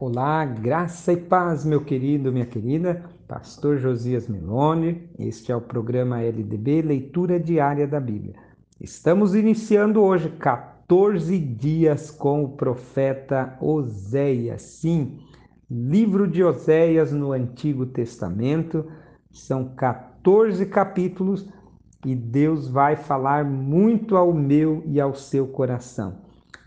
Olá, graça e paz, meu querido, minha querida. Pastor Josias Meloni. Este é o programa LDB Leitura Diária da Bíblia. Estamos iniciando hoje 14 dias com o profeta Oséias. Sim, livro de Oséias no Antigo Testamento. São 14 capítulos e Deus vai falar muito ao meu e ao seu coração.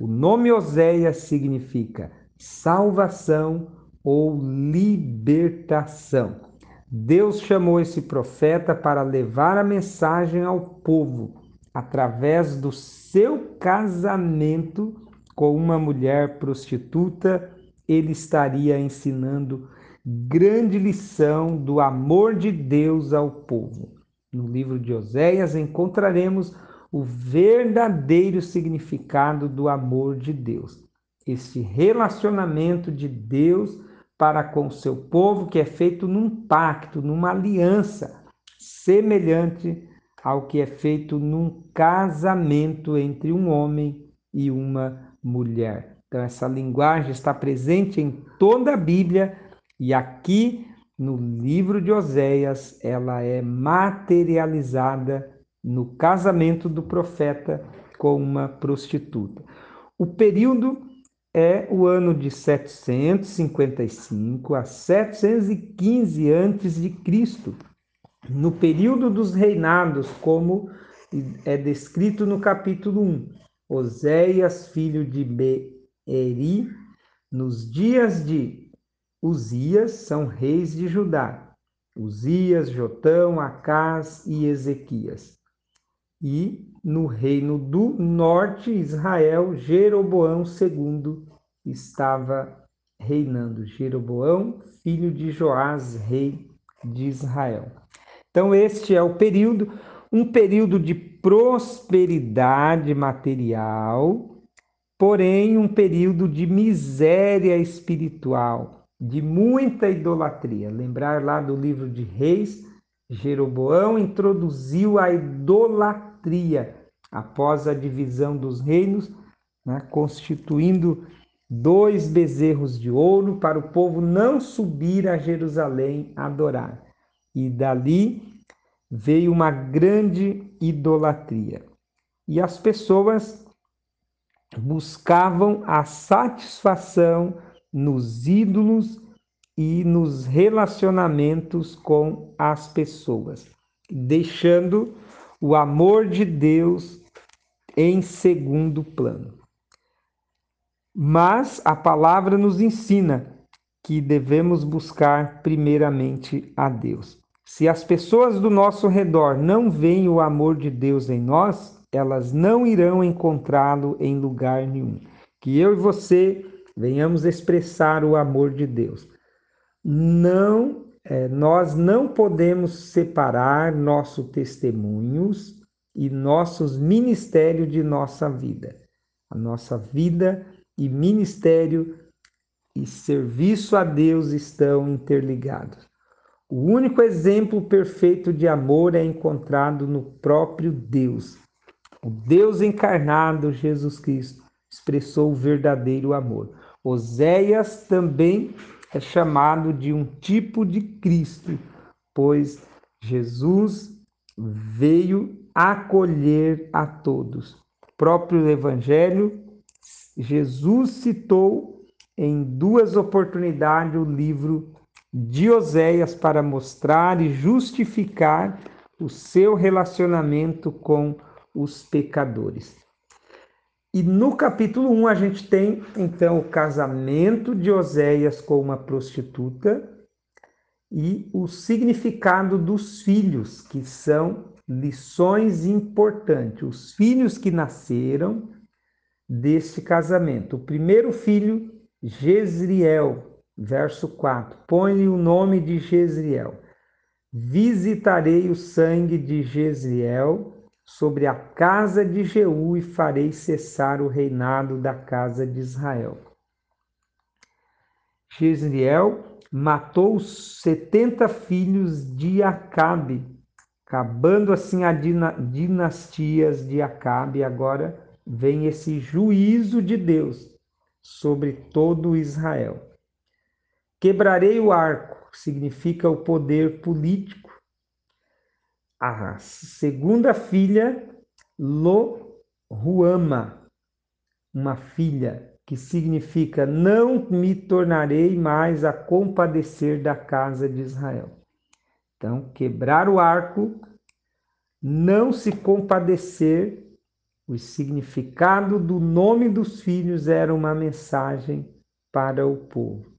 O nome Oséias significa salvação ou libertação. Deus chamou esse profeta para levar a mensagem ao povo através do seu casamento com uma mulher prostituta. Ele estaria ensinando grande lição do amor de Deus ao povo. No livro de Oséias encontraremos o verdadeiro significado do amor de Deus esse relacionamento de Deus para com o seu povo, que é feito num pacto, numa aliança, semelhante ao que é feito num casamento entre um homem e uma mulher. Então, essa linguagem está presente em toda a Bíblia e aqui no livro de Oséias ela é materializada no casamento do profeta com uma prostituta. O período é o ano de 755 a 715 a.C., no período dos reinados, como é descrito no capítulo 1. Oséias, filho de Beeri, nos dias de Uzias, são reis de Judá. Uzias, Jotão, Acás e Ezequias. E no reino do norte, Israel, Jeroboão II estava reinando. Jeroboão, filho de Joás, rei de Israel. Então, este é o período, um período de prosperidade material, porém, um período de miséria espiritual, de muita idolatria. Lembrar lá do livro de Reis, Jeroboão introduziu a idolatria após a divisão dos reinos, né, constituindo dois bezerros de ouro para o povo não subir a Jerusalém adorar. E dali veio uma grande idolatria. E as pessoas buscavam a satisfação nos ídolos e nos relacionamentos com as pessoas, deixando o amor de Deus em segundo plano. Mas a palavra nos ensina que devemos buscar primeiramente a Deus. Se as pessoas do nosso redor não veem o amor de Deus em nós, elas não irão encontrá-lo em lugar nenhum. Que eu e você venhamos expressar o amor de Deus. Não é, nós não podemos separar nossos testemunhos e nossos ministérios de nossa vida. A nossa vida e ministério e serviço a Deus estão interligados. O único exemplo perfeito de amor é encontrado no próprio Deus. O Deus encarnado, Jesus Cristo, expressou o verdadeiro amor. Oséias também é chamado de um tipo de Cristo, pois Jesus veio acolher a todos. O próprio Evangelho, Jesus citou em duas oportunidades o livro de Oséias para mostrar e justificar o seu relacionamento com os pecadores. E no capítulo 1 a gente tem então o casamento de Oséias com uma prostituta e o significado dos filhos, que são lições importantes. Os filhos que nasceram deste casamento. O primeiro filho, Jezriel, verso 4. Põe-lhe o nome de Jezriel. Visitarei o sangue de Jezriel sobre a casa de Jeú e farei cessar o reinado da casa de Israel. Jezreel matou os setenta filhos de Acabe, acabando assim a dinastias de Acabe. Agora vem esse juízo de Deus sobre todo Israel. Quebrarei o arco, significa o poder político. A segunda filha, Lo Ruama, uma filha, que significa não me tornarei mais a compadecer da casa de Israel. Então, quebrar o arco, não se compadecer, o significado do nome dos filhos era uma mensagem para o povo.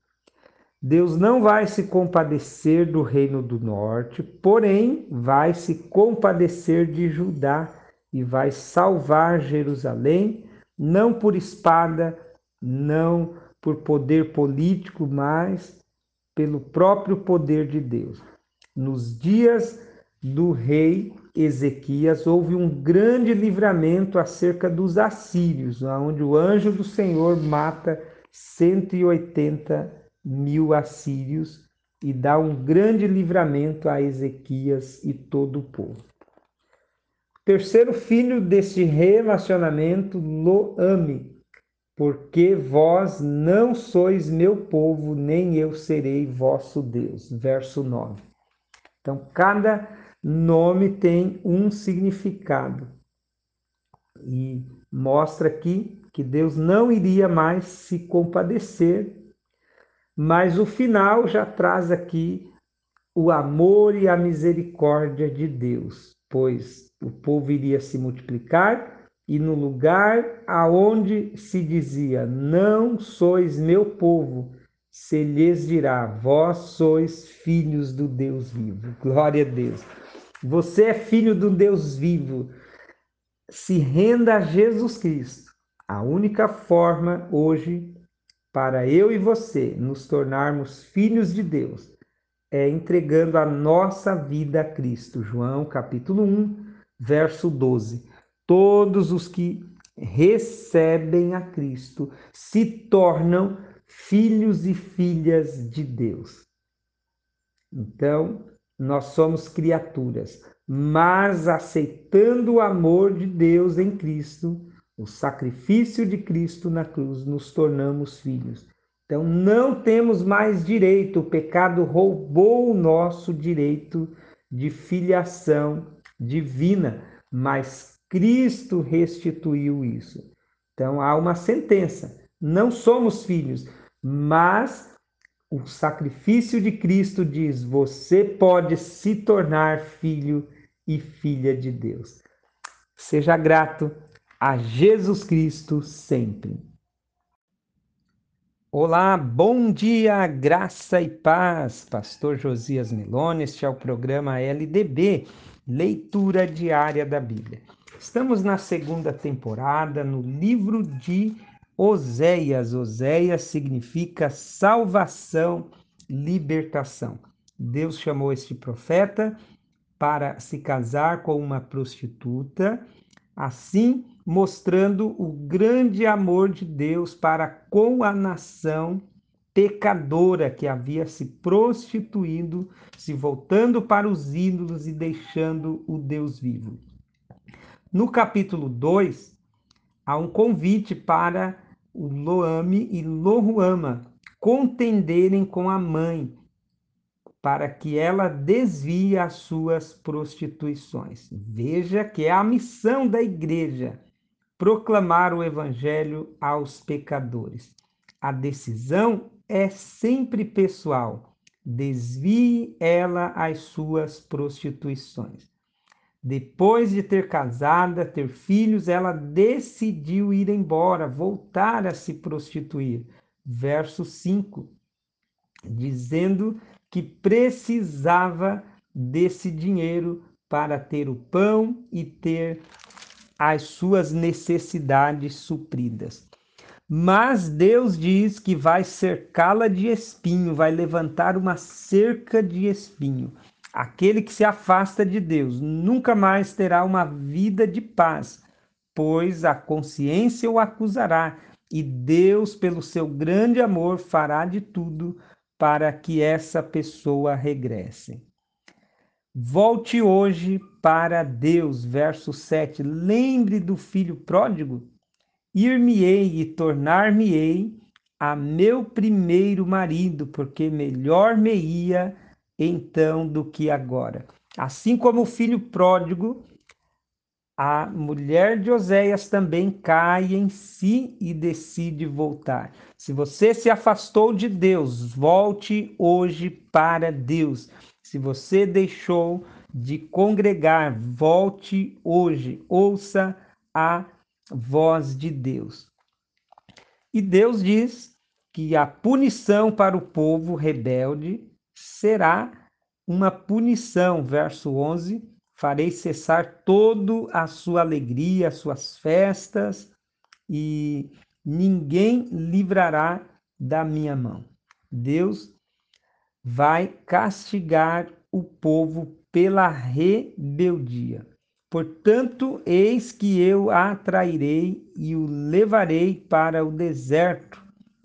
Deus não vai se compadecer do reino do norte, porém vai se compadecer de Judá e vai salvar Jerusalém, não por espada, não por poder político, mas pelo próprio poder de Deus. Nos dias do rei Ezequias houve um grande livramento acerca dos assírios, onde o anjo do Senhor mata 180 mil assírios e dá um grande livramento a Ezequias e todo o povo. Terceiro filho deste relacionamento, Loame, porque vós não sois meu povo, nem eu serei vosso Deus. Verso 9. Então, cada nome tem um significado. E mostra aqui que Deus não iria mais se compadecer mas o final já traz aqui o amor e a misericórdia de Deus, pois o povo iria se multiplicar e no lugar aonde se dizia: Não sois meu povo, se lhes dirá: Vós sois filhos do Deus vivo. Glória a Deus. Você é filho do Deus vivo. Se renda a Jesus Cristo. A única forma hoje para eu e você nos tornarmos filhos de Deus é entregando a nossa vida a Cristo. João capítulo 1, verso 12. Todos os que recebem a Cristo se tornam filhos e filhas de Deus. Então, nós somos criaturas, mas aceitando o amor de Deus em Cristo, o sacrifício de Cristo na cruz, nos tornamos filhos. Então não temos mais direito, o pecado roubou o nosso direito de filiação divina, mas Cristo restituiu isso. Então há uma sentença: não somos filhos, mas o sacrifício de Cristo diz: você pode se tornar filho e filha de Deus. Seja grato a Jesus Cristo sempre. Olá, bom dia, graça e paz. Pastor Josias Meloni, este é o programa LDB, Leitura Diária da Bíblia. Estamos na segunda temporada no livro de Oséias. Oséias significa salvação, libertação. Deus chamou este profeta para se casar com uma prostituta, assim mostrando o grande amor de Deus para com a nação pecadora que havia se prostituindo, se voltando para os ídolos e deixando o Deus vivo. No capítulo 2, há um convite para o Loame e Loruama contenderem com a mãe, para que ela desvie as suas prostituições. Veja que é a missão da igreja proclamar o evangelho aos pecadores. A decisão é sempre pessoal. Desvie ela as suas prostituições. Depois de ter casada, ter filhos, ela decidiu ir embora, voltar a se prostituir. Verso 5, dizendo que precisava desse dinheiro para ter o pão e ter as suas necessidades supridas. Mas Deus diz que vai cercá-la de espinho, vai levantar uma cerca de espinho. Aquele que se afasta de Deus nunca mais terá uma vida de paz, pois a consciência o acusará, e Deus, pelo seu grande amor, fará de tudo para que essa pessoa regresse. Volte hoje para Deus. Verso 7. Lembre do filho pródigo. Ir-me-ei e tornar-me-ei a meu primeiro marido, porque melhor me ia então do que agora. Assim como o filho pródigo, a mulher de Oséias também cai em si e decide voltar. Se você se afastou de Deus, volte hoje para Deus. Se você deixou de congregar, volte hoje, ouça a voz de Deus. E Deus diz que a punição para o povo rebelde será uma punição, verso 11, farei cessar toda a sua alegria, as suas festas, e ninguém livrará da minha mão. Deus vai castigar o povo pela rebeldia. Portanto, eis que eu a atrairei e o levarei para o deserto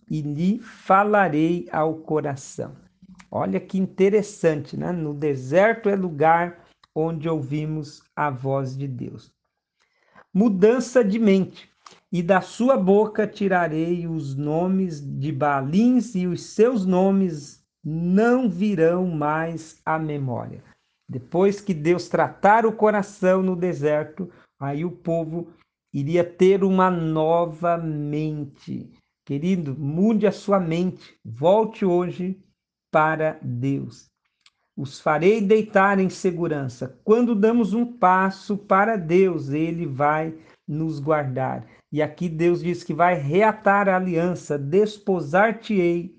e lhe falarei ao coração. Olha que interessante, né? No deserto é lugar onde ouvimos a voz de Deus. Mudança de mente. E da sua boca tirarei os nomes de Balins e os seus nomes não virão mais à memória. Depois que Deus tratar o coração no deserto, aí o povo iria ter uma nova mente. Querido, mude a sua mente, volte hoje para Deus os farei deitar em segurança. Quando damos um passo para Deus, ele vai nos guardar. E aqui Deus diz que vai reatar a aliança, desposar-te-ei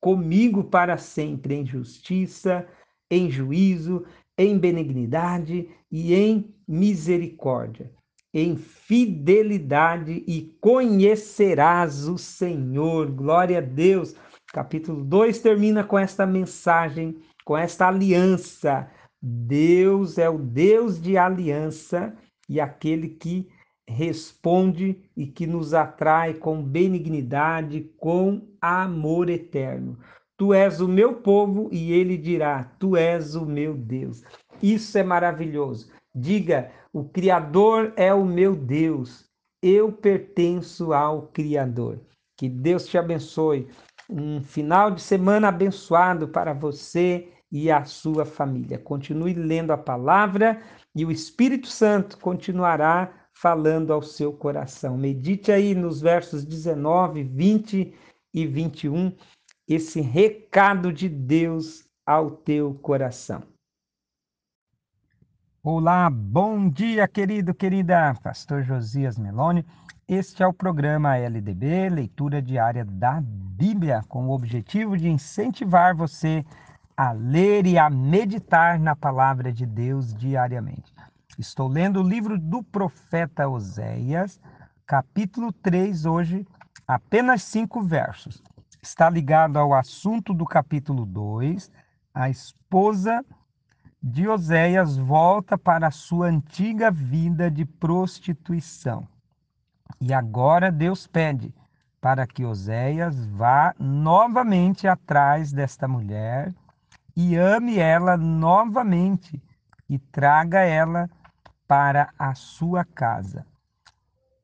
comigo para sempre em justiça, em juízo, em benignidade e em misericórdia, em fidelidade e conhecerás o Senhor. Glória a Deus. Capítulo 2 termina com esta mensagem com esta aliança. Deus é o Deus de aliança e aquele que responde e que nos atrai com benignidade, com amor eterno. Tu és o meu povo e ele dirá: Tu és o meu Deus. Isso é maravilhoso. Diga: O Criador é o meu Deus. Eu pertenço ao Criador. Que Deus te abençoe. Um final de semana abençoado para você e a sua família. Continue lendo a palavra e o Espírito Santo continuará falando ao seu coração. Medite aí nos versos 19, 20 e 21 esse recado de Deus ao teu coração. Olá, bom dia, querido, querida. Pastor Josias Meloni. Este é o programa LDB, leitura diária da Bíblia, com o objetivo de incentivar você a ler e a meditar na palavra de Deus diariamente. Estou lendo o livro do profeta Oséias, capítulo 3, hoje, apenas cinco versos. Está ligado ao assunto do capítulo 2. A esposa de Oséias volta para a sua antiga vida de prostituição. E agora Deus pede para que Oséias vá novamente atrás desta mulher e ame ela novamente e traga ela para a sua casa.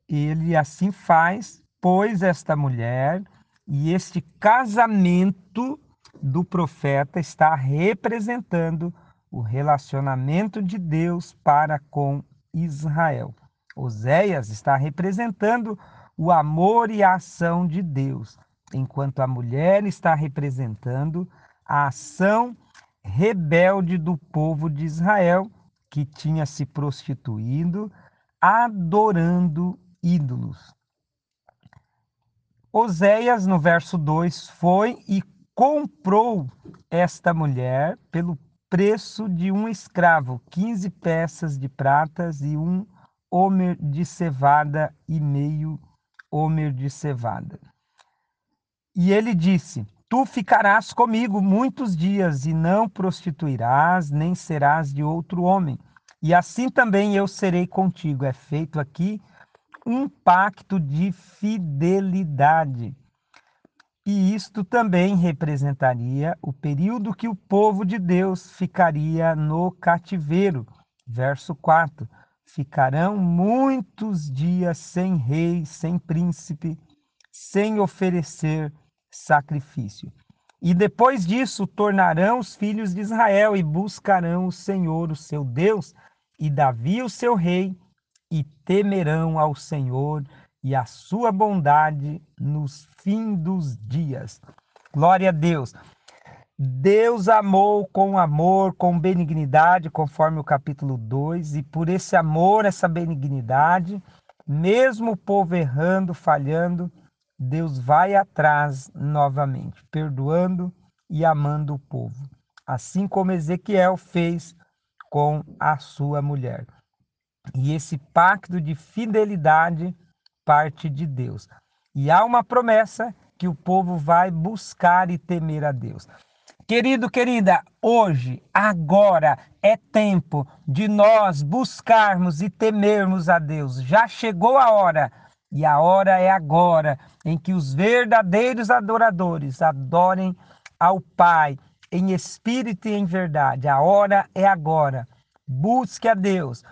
Ele assim faz, pois esta mulher e este casamento do profeta está representando o relacionamento de Deus para com Israel. Oséias está representando o amor e a ação de Deus, enquanto a mulher está representando a ação rebelde do povo de Israel, que tinha se prostituído, adorando ídolos. Oséias, no verso 2, foi e comprou esta mulher pelo preço de um escravo, 15 peças de pratas e um homer de cevada e meio homer de cevada. E ele disse: Tu ficarás comigo muitos dias e não prostituirás, nem serás de outro homem. E assim também eu serei contigo. É feito aqui um pacto de fidelidade. E isto também representaria o período que o povo de Deus ficaria no cativeiro. Verso 4: Ficarão muitos dias sem rei, sem príncipe, sem oferecer sacrifício. E depois disso tornarão os filhos de Israel e buscarão o Senhor, o seu Deus, e Davi, o seu rei, e temerão ao Senhor e a sua bondade nos fins dos dias. Glória a Deus. Deus amou com amor, com benignidade, conforme o capítulo 2, e por esse amor, essa benignidade, mesmo o povo errando, falhando, Deus vai atrás novamente, perdoando e amando o povo, assim como Ezequiel fez com a sua mulher. E esse pacto de fidelidade parte de Deus. E há uma promessa que o povo vai buscar e temer a Deus. Querido, querida, hoje, agora é tempo de nós buscarmos e temermos a Deus. Já chegou a hora e a hora é agora em que os verdadeiros adoradores adorem ao Pai em espírito e em verdade. A hora é agora. Busque a Deus.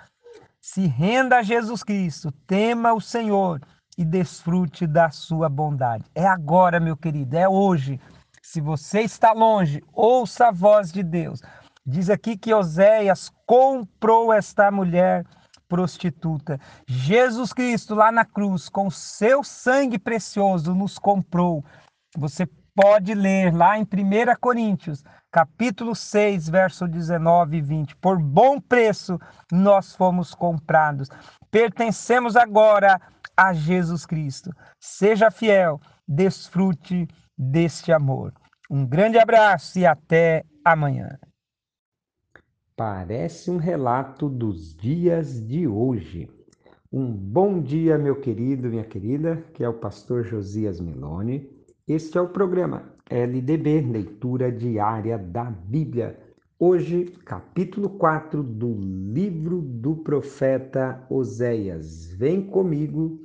Se renda a Jesus Cristo, tema o Senhor e desfrute da sua bondade. É agora, meu querido, é hoje. Se você está longe, ouça a voz de Deus. Diz aqui que Oséias comprou esta mulher prostituta. Jesus Cristo lá na cruz, com seu sangue precioso, nos comprou. Você pode ler lá em 1 Coríntios, capítulo 6, verso 19 e 20. Por bom preço nós fomos comprados. Pertencemos agora a Jesus Cristo. Seja fiel, desfrute deste amor. Um grande abraço e até amanhã. Parece um relato dos dias de hoje. Um bom dia, meu querido, minha querida, que é o pastor Josias Milone. Este é o programa LDB, leitura diária da Bíblia. Hoje, capítulo 4 do livro do profeta Oséias. Vem comigo.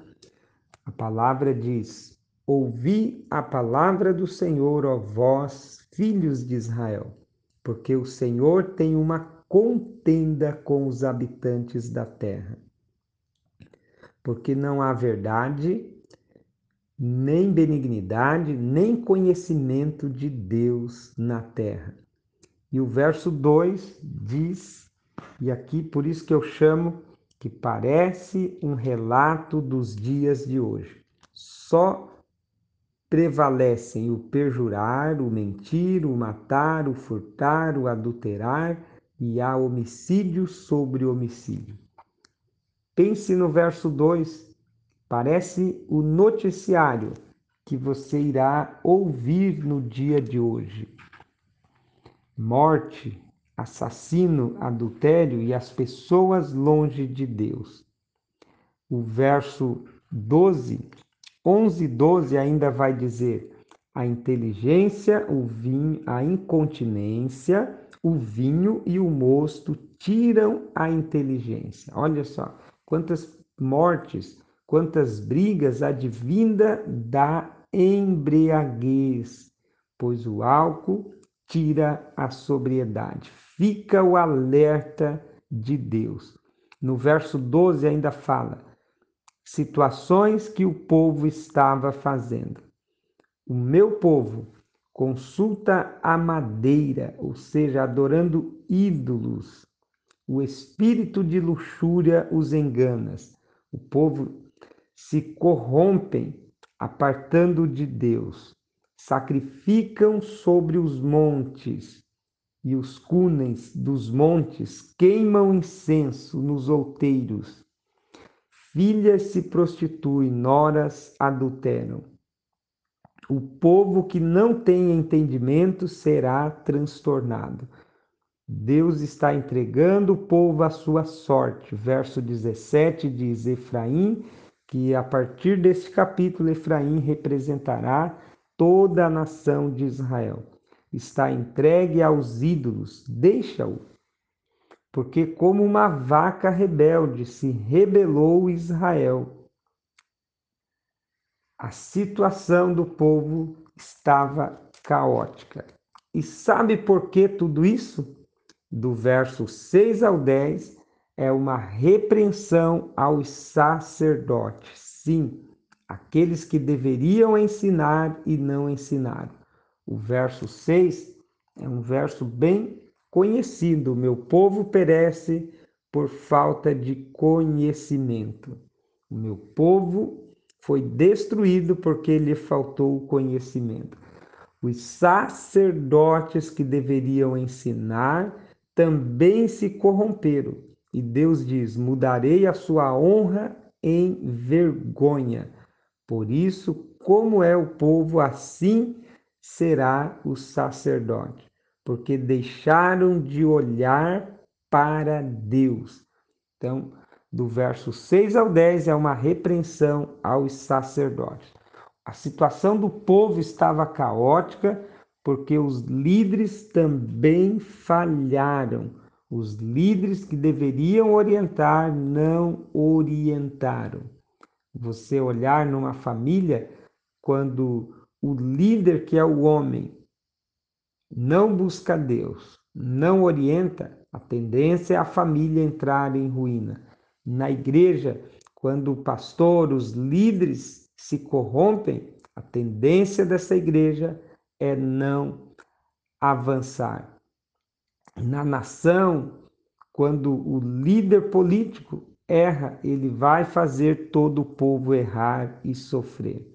A palavra diz: Ouvi a palavra do Senhor, ó vós, filhos de Israel, porque o Senhor tem uma contenda com os habitantes da terra. Porque não há verdade, nem benignidade, nem conhecimento de Deus na terra. E o verso 2 diz, e aqui por isso que eu chamo que parece um relato dos dias de hoje. Só prevalecem o perjurar, o mentir, o matar, o furtar, o adulterar e há homicídio sobre homicídio. Pense no verso 2, parece o noticiário que você irá ouvir no dia de hoje. Morte, assassino, adultério e as pessoas longe de Deus. O verso 12, 11 e 12 ainda vai dizer: a inteligência, o vinho, a incontinência o vinho e o mosto tiram a inteligência. Olha só, quantas mortes, quantas brigas advinda da embriaguez, pois o álcool tira a sobriedade. Fica o alerta de Deus. No verso 12 ainda fala: situações que o povo estava fazendo. O meu povo consulta a madeira, ou seja, adorando ídolos. O espírito de luxúria os engana. O povo se corrompem, apartando de Deus. Sacrificam sobre os montes, e os cúneis dos montes queimam incenso nos outeiros. Filhas se prostituem, noras adulteram. O povo que não tem entendimento será transtornado. Deus está entregando o povo à sua sorte. Verso 17 diz: Efraim, que a partir deste capítulo, Efraim representará toda a nação de Israel. Está entregue aos ídolos, deixa-o. Porque, como uma vaca rebelde, se rebelou Israel a situação do povo estava caótica. E sabe por que tudo isso? Do verso 6 ao 10 é uma repreensão aos sacerdotes. Sim, aqueles que deveriam ensinar e não ensinaram. O verso 6 é um verso bem conhecido: Meu povo perece por falta de conhecimento. O meu povo foi destruído porque lhe faltou o conhecimento. Os sacerdotes que deveriam ensinar também se corromperam. E Deus diz: Mudarei a sua honra em vergonha. Por isso, como é o povo, assim será o sacerdote, porque deixaram de olhar para Deus. Então, do verso 6 ao 10 é uma repreensão aos sacerdotes. A situação do povo estava caótica porque os líderes também falharam. Os líderes que deveriam orientar não orientaram. Você olhar numa família, quando o líder, que é o homem, não busca Deus, não orienta, a tendência é a família entrar em ruína. Na igreja, quando o pastor, os líderes se corrompem, a tendência dessa igreja é não avançar. Na nação, quando o líder político erra, ele vai fazer todo o povo errar e sofrer.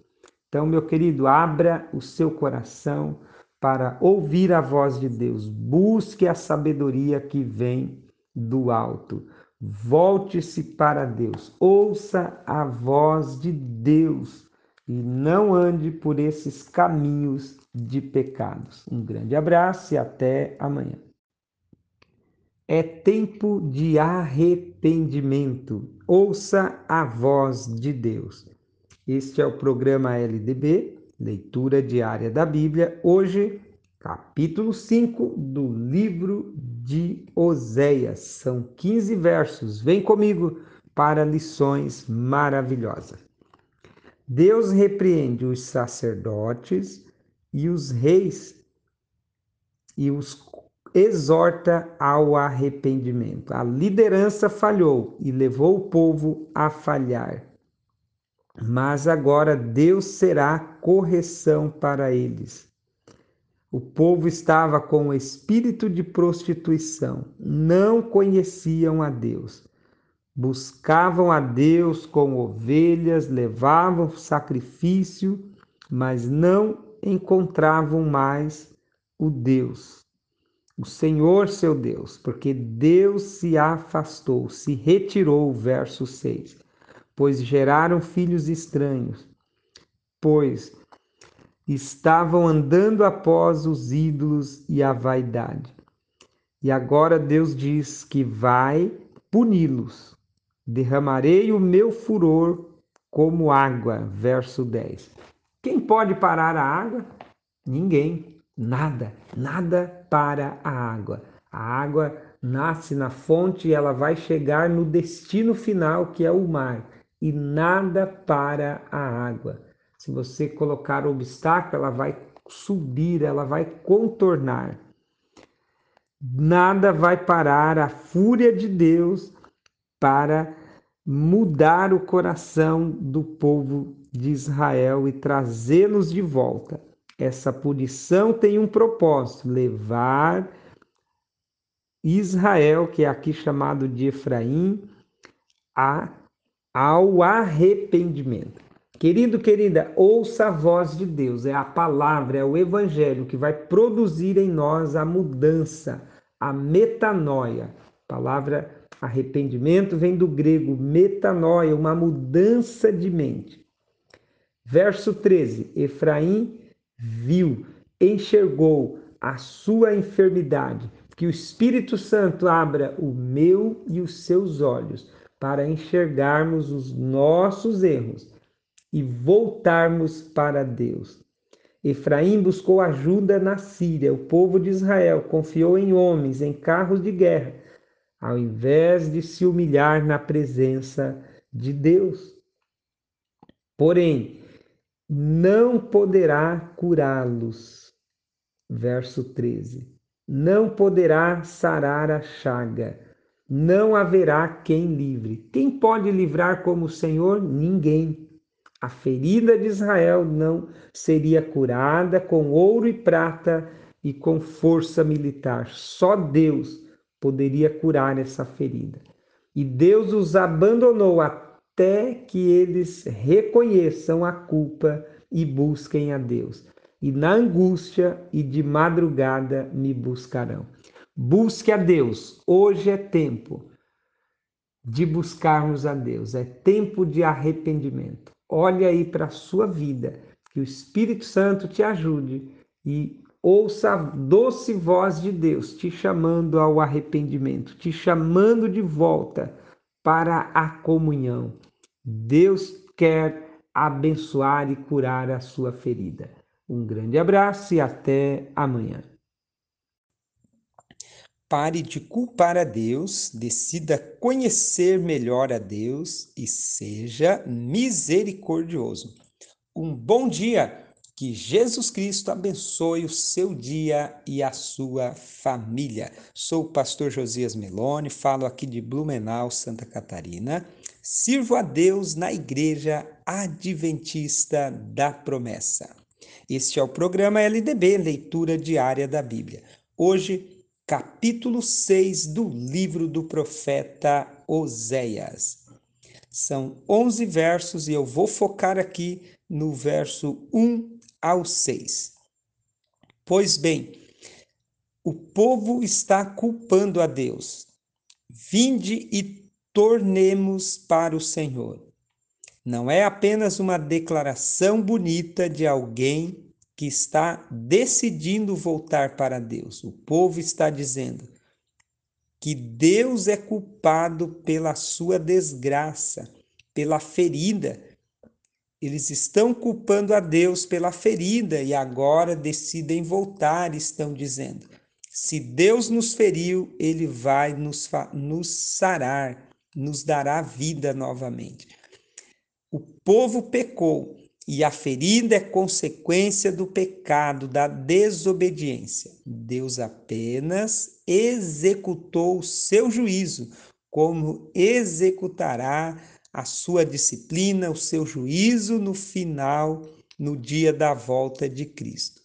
Então, meu querido, abra o seu coração para ouvir a voz de Deus. Busque a sabedoria que vem do alto. Volte-se para Deus. Ouça a voz de Deus e não ande por esses caminhos de pecados. Um grande abraço e até amanhã. É tempo de arrependimento. Ouça a voz de Deus. Este é o programa LDB leitura diária da Bíblia, hoje, capítulo 5 do livro de Oséias. São 15 versos. Vem comigo para lições maravilhosas. Deus repreende os sacerdotes e os reis e os exorta ao arrependimento. A liderança falhou e levou o povo a falhar mas agora Deus será correção para eles. O povo estava com o espírito de prostituição, não conheciam a Deus. Buscavam a Deus com ovelhas, levavam sacrifício, mas não encontravam mais o Deus, o Senhor seu Deus, porque Deus se afastou, se retirou, verso 6 pois geraram filhos estranhos, pois estavam andando após os ídolos e a vaidade. E agora Deus diz que vai puni-los. Derramarei o meu furor como água. Verso 10. Quem pode parar a água? Ninguém. Nada. Nada para a água. A água nasce na fonte e ela vai chegar no destino final, que é o mar e nada para a água. Se você colocar obstáculo, ela vai subir, ela vai contornar. Nada vai parar a fúria de Deus para mudar o coração do povo de Israel e trazê-los de volta. Essa punição tem um propósito: levar Israel, que é aqui chamado de Efraim, a ao arrependimento. Querido, querida, ouça a voz de Deus, é a palavra, é o evangelho que vai produzir em nós a mudança, a metanoia. A palavra arrependimento vem do grego metanoia, uma mudança de mente. Verso 13: Efraim viu, enxergou a sua enfermidade, que o Espírito Santo abra o meu e os seus olhos para enxergarmos os nossos erros e voltarmos para Deus. Efraim buscou ajuda na Síria, o povo de Israel confiou em homens, em carros de guerra, ao invés de se humilhar na presença de Deus. Porém, não poderá curá-los. Verso 13. Não poderá sarar a chaga não haverá quem livre. Quem pode livrar como o Senhor? Ninguém. A ferida de Israel não seria curada com ouro e prata e com força militar. Só Deus poderia curar essa ferida. E Deus os abandonou até que eles reconheçam a culpa e busquem a Deus. E na angústia e de madrugada me buscarão. Busque a Deus. Hoje é tempo de buscarmos a Deus. É tempo de arrependimento. Olhe aí para a sua vida, que o Espírito Santo te ajude e ouça a doce voz de Deus te chamando ao arrependimento, te chamando de volta para a comunhão. Deus quer abençoar e curar a sua ferida. Um grande abraço e até amanhã. Pare de culpar a Deus, decida conhecer melhor a Deus e seja misericordioso. Um bom dia! Que Jesus Cristo abençoe o seu dia e a sua família. Sou o pastor Josias Meloni, falo aqui de Blumenau, Santa Catarina. Sirvo a Deus na Igreja Adventista da Promessa. Este é o programa LDB, Leitura Diária da Bíblia. Hoje, capítulo 6 do livro do profeta Oséias. São 11 versos e eu vou focar aqui no verso 1 ao 6. Pois bem, o povo está culpando a Deus. Vinde e tornemos para o Senhor. Não é apenas uma declaração bonita de alguém que está decidindo voltar para Deus. O povo está dizendo que Deus é culpado pela sua desgraça, pela ferida. Eles estão culpando a Deus pela ferida e agora decidem voltar, estão dizendo. Se Deus nos feriu, ele vai nos, nos sarar, nos dará vida novamente. O povo pecou e a ferida é consequência do pecado, da desobediência. Deus apenas executou o seu juízo, como executará a sua disciplina, o seu juízo no final, no dia da volta de Cristo.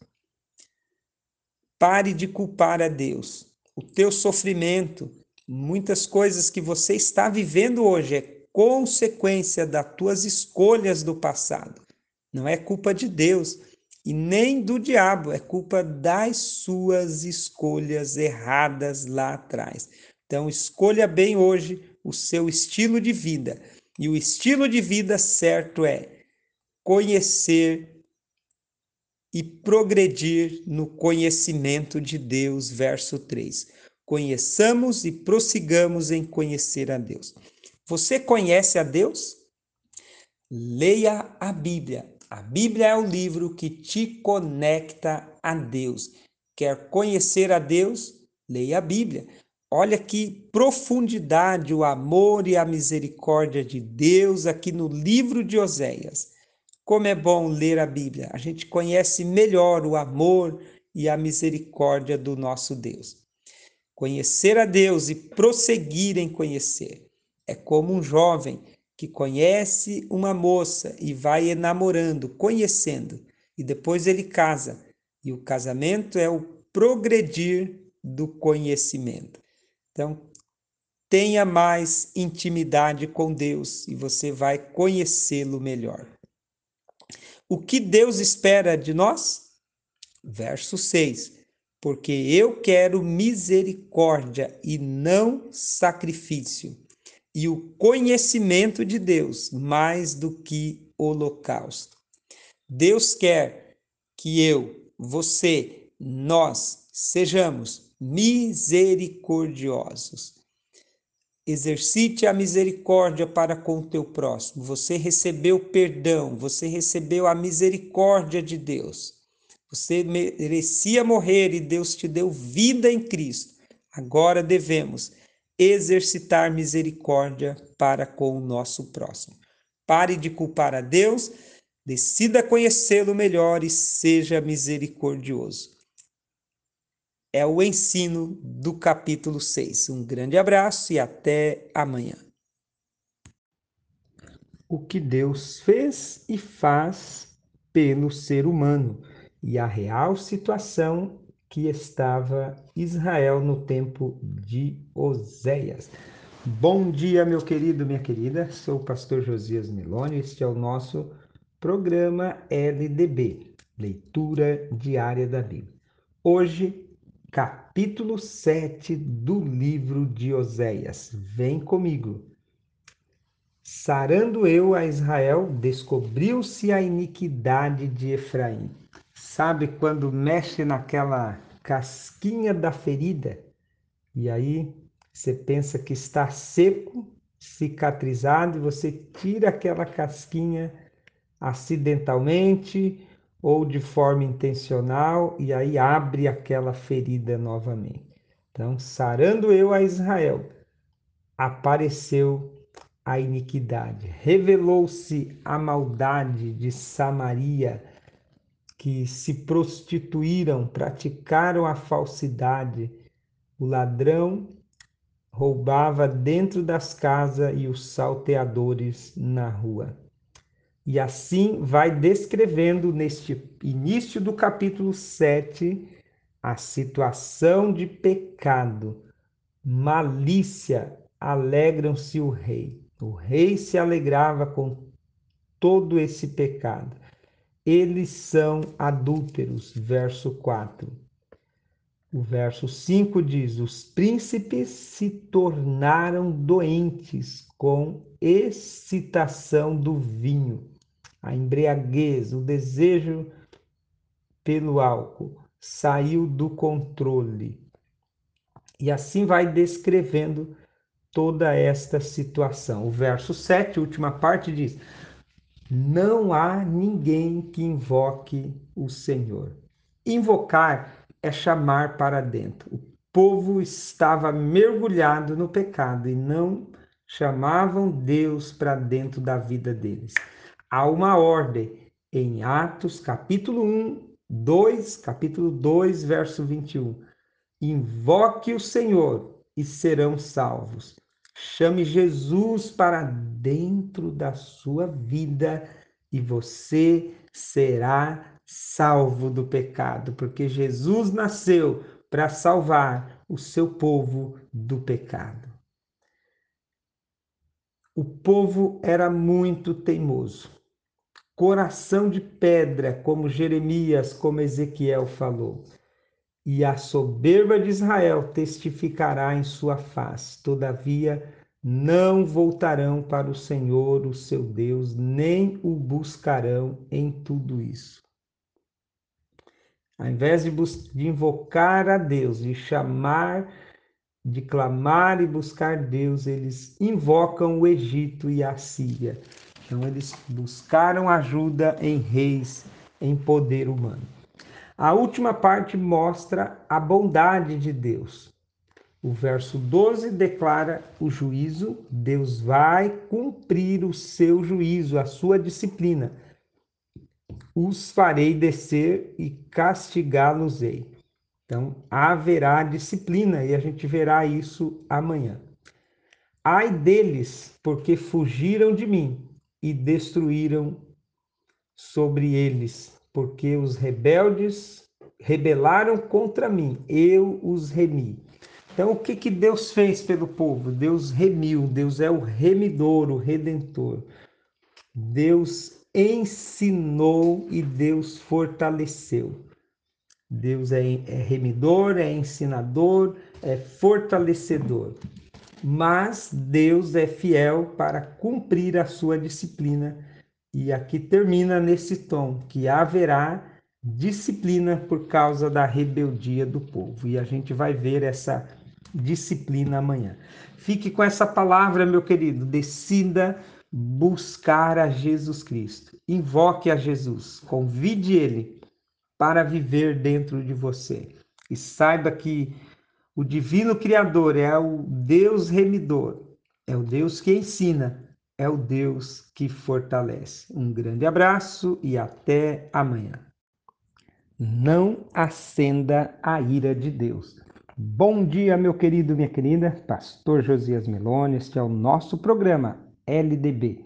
Pare de culpar a Deus. O teu sofrimento, muitas coisas que você está vivendo hoje é consequência das tuas escolhas do passado. Não é culpa de Deus e nem do diabo, é culpa das suas escolhas erradas lá atrás. Então, escolha bem hoje o seu estilo de vida. E o estilo de vida certo é conhecer e progredir no conhecimento de Deus, verso 3. Conheçamos e prossigamos em conhecer a Deus. Você conhece a Deus? Leia a Bíblia. A Bíblia é o livro que te conecta a Deus. Quer conhecer a Deus? Leia a Bíblia. Olha que profundidade, o amor e a misericórdia de Deus aqui no livro de Oséias. Como é bom ler a Bíblia. A gente conhece melhor o amor e a misericórdia do nosso Deus. Conhecer a Deus e prosseguir em conhecer. É como um jovem que conhece uma moça e vai enamorando, conhecendo, e depois ele casa. E o casamento é o progredir do conhecimento. Então, tenha mais intimidade com Deus e você vai conhecê-lo melhor. O que Deus espera de nós? Verso 6. Porque eu quero misericórdia e não sacrifício e o conhecimento de Deus mais do que holocausto. Deus quer que eu, você, nós sejamos misericordiosos. Exercite a misericórdia para com o teu próximo. Você recebeu perdão, você recebeu a misericórdia de Deus. Você merecia morrer e Deus te deu vida em Cristo. Agora devemos exercitar misericórdia para com o nosso próximo. Pare de culpar a Deus, decida conhecê-lo melhor e seja misericordioso. É o ensino do capítulo 6. Um grande abraço e até amanhã. o que Deus fez e faz pelo ser humano e a real situação que estava Israel no tempo de Oséias. Bom dia, meu querido, minha querida. Sou o pastor Josias Milone. Este é o nosso programa LDB, Leitura Diária da Bíblia. Hoje, capítulo 7 do livro de Oséias. Vem comigo. Sarando eu a Israel, descobriu-se a iniquidade de Efraim. Sabe quando mexe naquela casquinha da ferida e aí você pensa que está seco, cicatrizado e você tira aquela casquinha acidentalmente ou de forma intencional e aí abre aquela ferida novamente. Então, sarando eu a Israel, apareceu a iniquidade, revelou-se a maldade de Samaria que se prostituíram, praticaram a falsidade. O ladrão roubava dentro das casas e os salteadores na rua. E assim vai descrevendo neste início do capítulo 7 a situação de pecado, malícia, alegram-se o rei. O rei se alegrava com todo esse pecado eles são adúlteros. Verso 4. O verso 5 diz: Os príncipes se tornaram doentes com excitação do vinho, a embriaguez, o desejo pelo álcool saiu do controle. E assim vai descrevendo toda esta situação. O verso 7, última parte, diz: não há ninguém que invoque o Senhor. Invocar é chamar para dentro. O povo estava mergulhado no pecado e não chamavam Deus para dentro da vida deles. Há uma ordem em Atos, capítulo 1, 2, capítulo 2, verso 21. Invoque o Senhor e serão salvos. Chame Jesus para dentro da sua vida e você será salvo do pecado, porque Jesus nasceu para salvar o seu povo do pecado. O povo era muito teimoso, coração de pedra, como Jeremias, como Ezequiel falou e a soberba de Israel testificará em sua face. Todavia, não voltarão para o Senhor, o seu Deus, nem o buscarão em tudo isso. Ao invés de, de invocar a Deus, de chamar, de clamar e buscar Deus, eles invocam o Egito e a Síria. Então, eles buscaram ajuda em reis, em poder humano. A última parte mostra a bondade de Deus. O verso 12 declara o juízo, Deus vai cumprir o seu juízo, a sua disciplina. Os farei descer e castigá-los-ei. Então, haverá disciplina e a gente verá isso amanhã. Ai deles, porque fugiram de mim e destruíram sobre eles porque os rebeldes rebelaram contra mim, eu os remi. Então, o que, que Deus fez pelo povo? Deus remiu, Deus é o remidor, o redentor. Deus ensinou e Deus fortaleceu. Deus é, é remidor, é ensinador, é fortalecedor. Mas Deus é fiel para cumprir a sua disciplina e aqui termina nesse tom que haverá disciplina por causa da rebeldia do povo. E a gente vai ver essa disciplina amanhã. Fique com essa palavra, meu querido. Decida buscar a Jesus Cristo. Invoque a Jesus. Convide ele para viver dentro de você. E saiba que o divino criador é o Deus remidor, é o Deus que ensina é o Deus que fortalece. Um grande abraço e até amanhã. Não acenda a ira de Deus. Bom dia, meu querido, minha querida. Pastor Josias Meloni, este é o nosso programa LDB,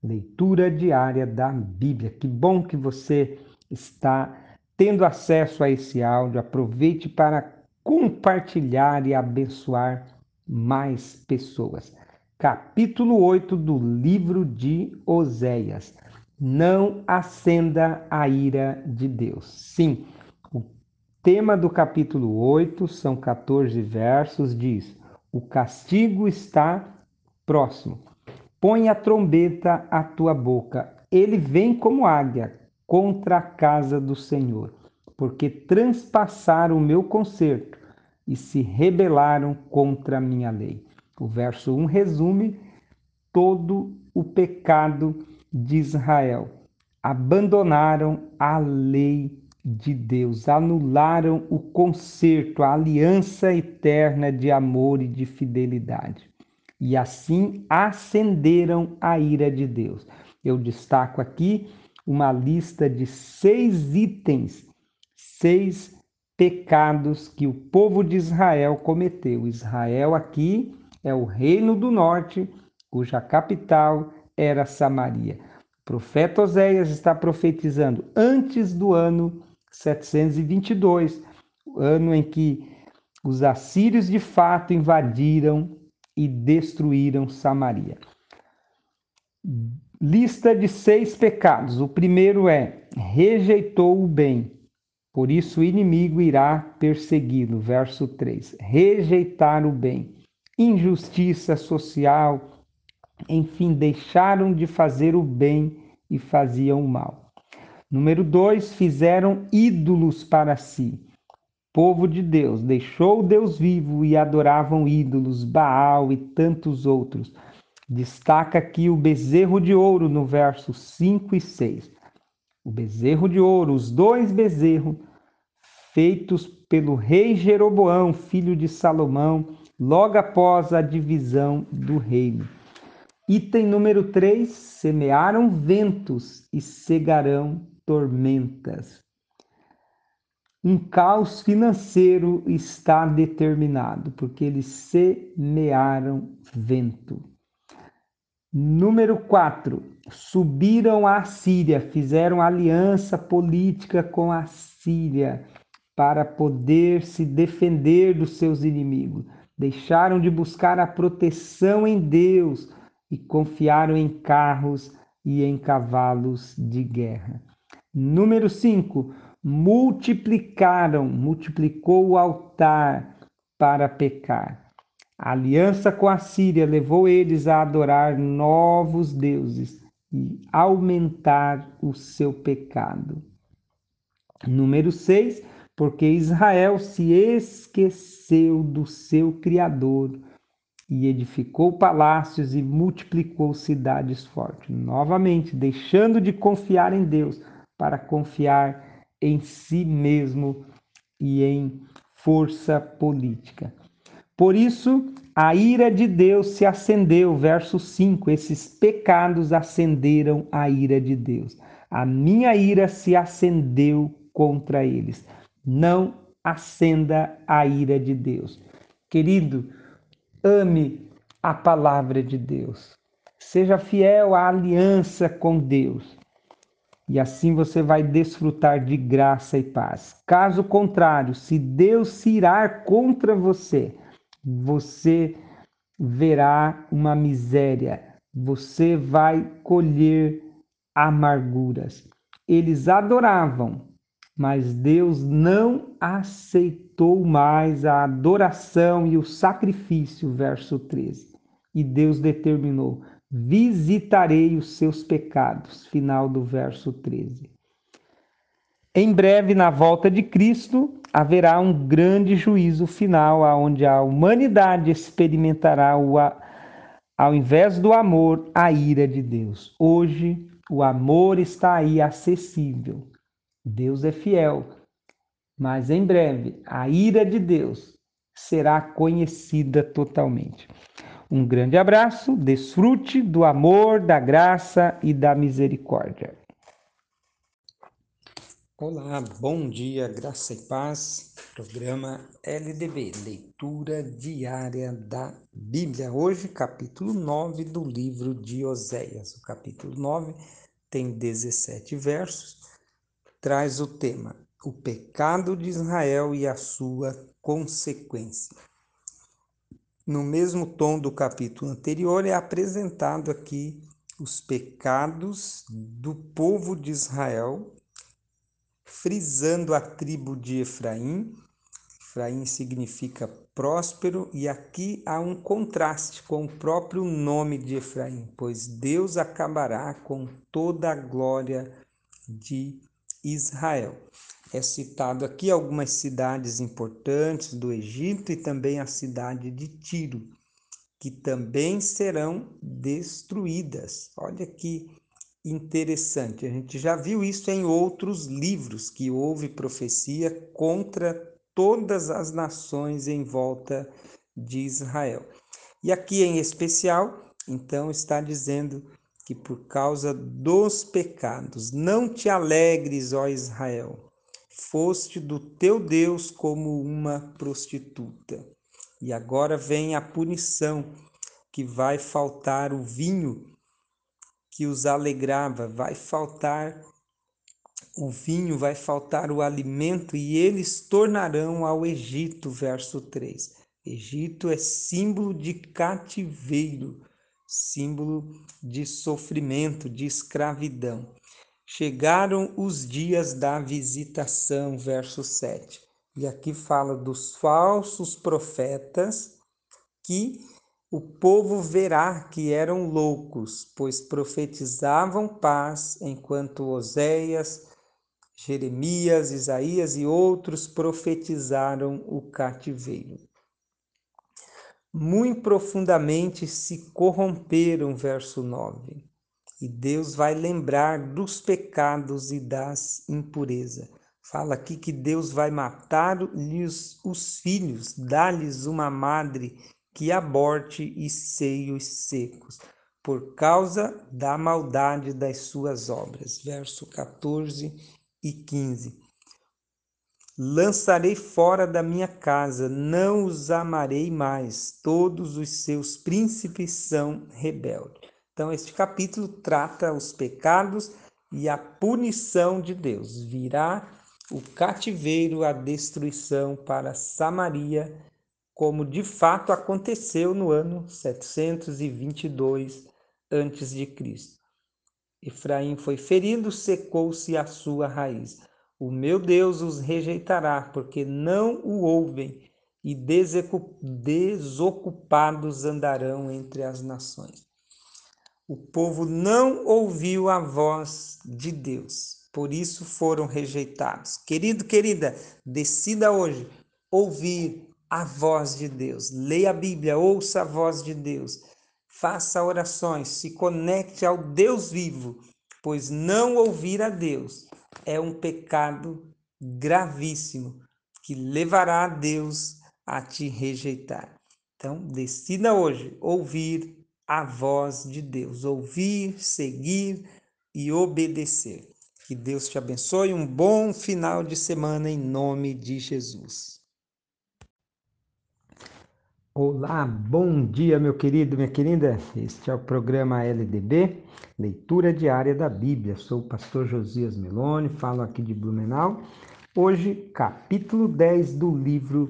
leitura diária da Bíblia. Que bom que você está tendo acesso a esse áudio. Aproveite para compartilhar e abençoar mais pessoas. Capítulo 8 do livro de Oséias. Não acenda a ira de Deus. Sim, o tema do capítulo 8 são 14 versos, diz: O castigo está próximo. Põe a trombeta à tua boca. Ele vem como águia contra a casa do Senhor, porque transpassaram o meu conserto e se rebelaram contra a minha lei. O verso 1 resume todo o pecado de Israel. Abandonaram a lei de Deus, anularam o conserto, a aliança eterna de amor e de fidelidade e assim acenderam a ira de Deus. Eu destaco aqui uma lista de seis itens, seis pecados que o povo de Israel cometeu. Israel aqui é o reino do norte, cuja capital era Samaria. O profeta Oséias está profetizando antes do ano 722, o ano em que os assírios de fato invadiram e destruíram Samaria. Lista de seis pecados. O primeiro é: rejeitou o bem, por isso o inimigo irá persegui-lo. Verso 3. Rejeitar o bem, injustiça social, enfim, deixaram de fazer o bem e faziam o mal. Número 2, fizeram ídolos para si povo de Deus, deixou Deus vivo e adoravam ídolos, Baal e tantos outros. Destaca aqui o bezerro de ouro no verso 5 e 6. O bezerro de ouro, os dois bezerros feitos pelo rei Jeroboão, filho de Salomão, logo após a divisão do reino. Item número 3: semearam ventos e cegarão tormentas. Um caos financeiro está determinado, porque eles semearam vento. Número 4. Subiram à Síria, fizeram aliança política com a Síria para poder se defender dos seus inimigos. Deixaram de buscar a proteção em Deus e confiaram em carros e em cavalos de guerra. Número 5 multiplicaram, multiplicou o altar para pecar. A aliança com a Síria levou eles a adorar novos deuses e aumentar o seu pecado. Número 6, porque Israel se esqueceu do seu Criador e edificou palácios e multiplicou cidades fortes. Novamente, deixando de confiar em Deus para confiar em si mesmo e em força política. Por isso, a ira de Deus se acendeu, verso 5. Esses pecados acenderam a ira de Deus. A minha ira se acendeu contra eles. Não acenda a ira de Deus. Querido, ame a palavra de Deus. Seja fiel à aliança com Deus e assim você vai desfrutar de graça e paz. Caso contrário, se Deus se irar contra você, você verá uma miséria, você vai colher amarguras. Eles adoravam, mas Deus não aceitou mais a adoração e o sacrifício, verso 13. E Deus determinou: visitarei os seus pecados. Final do verso 13. Em breve, na volta de Cristo, haverá um grande juízo final, onde a humanidade experimentará, o, ao invés do amor, a ira de Deus. Hoje, o amor está aí acessível. Deus é fiel. Mas em breve, a ira de Deus será conhecida totalmente. Um grande abraço, desfrute do amor, da graça e da misericórdia. Olá, bom dia, graça e paz. Programa LDB, leitura diária da Bíblia. Hoje, capítulo 9 do livro de Oséias. O capítulo 9 tem 17 versos, traz o tema: O pecado de Israel e a sua consequência. No mesmo tom do capítulo anterior, é apresentado aqui os pecados do povo de Israel frisando a tribo de Efraim. Efraim significa próspero, e aqui há um contraste com o próprio nome de Efraim, pois Deus acabará com toda a glória de Israel. É citado aqui algumas cidades importantes do Egito e também a cidade de Tiro, que também serão destruídas. Olha que interessante. A gente já viu isso em outros livros, que houve profecia contra todas as nações em volta de Israel. E aqui em especial, então, está dizendo que por causa dos pecados, não te alegres, ó Israel, foste do teu Deus como uma prostituta. E agora vem a punição, que vai faltar o vinho que os alegrava, vai faltar o vinho, vai faltar o alimento e eles tornarão ao Egito, verso 3. Egito é símbolo de cativeiro, símbolo de sofrimento, de escravidão. Chegaram os dias da visitação, verso 7. E aqui fala dos falsos profetas que o povo verá que eram loucos, pois profetizavam paz, enquanto Oséias, Jeremias, Isaías e outros profetizaram o cativeiro. Muito profundamente se corromperam, verso 9. E Deus vai lembrar dos pecados e das impurezas. Fala aqui que Deus vai matar-lhes os filhos, dar-lhes uma madre que aborte e seios secos, por causa da maldade das suas obras. Verso 14 e 15. Lançarei fora da minha casa, não os amarei mais, todos os seus príncipes são rebeldes. Então, este capítulo trata os pecados e a punição de Deus. Virá o cativeiro, a destruição para Samaria como de fato aconteceu no ano 722 a.C. Efraim foi ferido, secou-se a sua raiz. O meu Deus os rejeitará, porque não o ouvem, e desocupados andarão entre as nações. O povo não ouviu a voz de Deus, por isso foram rejeitados. Querido, querida, decida hoje ouvir a voz de Deus. Leia a Bíblia, ouça a voz de Deus. Faça orações, se conecte ao Deus vivo, pois não ouvir a Deus é um pecado gravíssimo que levará a Deus a te rejeitar. Então, decida hoje ouvir a voz de Deus, ouvir, seguir e obedecer. Que Deus te abençoe. Um bom final de semana em nome de Jesus. Olá, bom dia, meu querido, minha querida. Este é o programa LDB, Leitura Diária da Bíblia. Sou o pastor Josias Meloni, falo aqui de Blumenau. Hoje, capítulo 10 do livro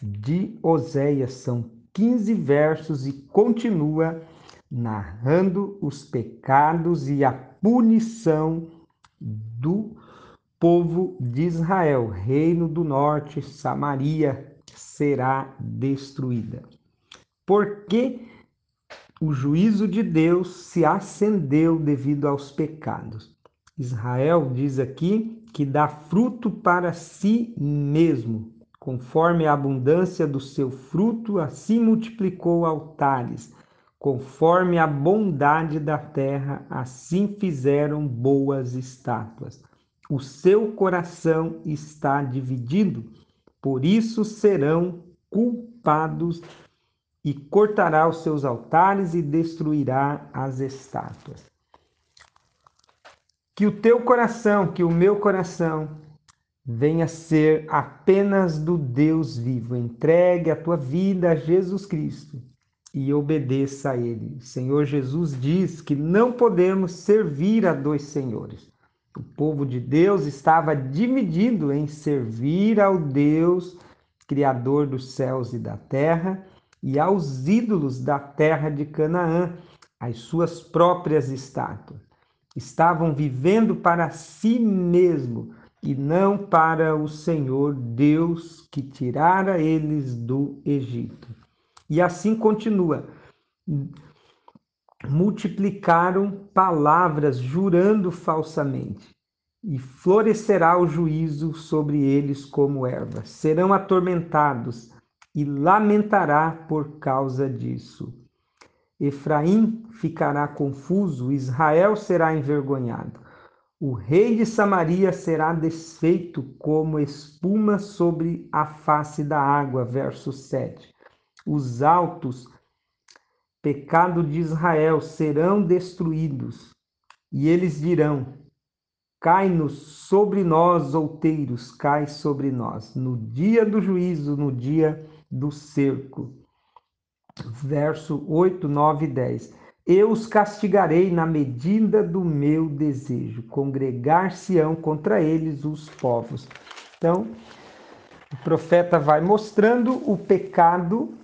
de Oséias. São 15 versos e continua narrando os pecados e a punição do povo de Israel, reino do norte, Samaria, será destruída. Porque o juízo de Deus se acendeu devido aos pecados. Israel diz aqui que dá fruto para si mesmo. Conforme a abundância do seu fruto, assim multiplicou altares. Conforme a bondade da terra, assim fizeram boas estátuas. O seu coração está dividido por isso serão culpados e cortará os seus altares e destruirá as estátuas. Que o teu coração, que o meu coração venha ser apenas do Deus vivo. Entregue a tua vida a Jesus Cristo e obedeça a Ele. O Senhor Jesus diz que não podemos servir a dois senhores. O povo de Deus estava dividido em servir ao Deus Criador dos céus e da terra e aos ídolos da terra de Canaã, as suas próprias estátuas. Estavam vivendo para si mesmo e não para o Senhor Deus que tirara eles do Egito. E assim continua. Multiplicaram palavras jurando falsamente, e florescerá o juízo sobre eles como erva. Serão atormentados e lamentará por causa disso. Efraim ficará confuso, Israel será envergonhado. O rei de Samaria será desfeito como espuma sobre a face da água. Verso 7. Os altos, pecado de Israel, serão destruídos, e eles dirão: Cai-nos sobre nós, outeiros, cai sobre nós, no dia do juízo, no dia do cerco. Verso 8, 9 e 10 eu os castigarei na medida do meu desejo. Congregar-se-ão contra eles os povos. Então, o profeta vai mostrando o pecado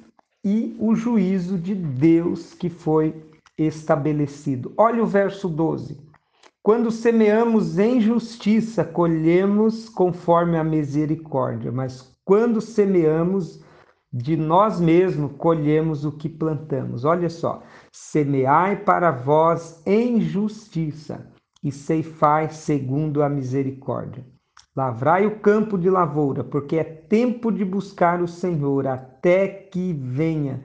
e o juízo de Deus que foi estabelecido. Olha o verso 12. Quando semeamos em justiça, colhemos conforme a misericórdia, mas quando semeamos de nós mesmos, colhemos o que plantamos. Olha só, Semeai para vós em justiça e ceifai segundo a misericórdia. Lavrai o campo de lavoura, porque é tempo de buscar o Senhor até que venha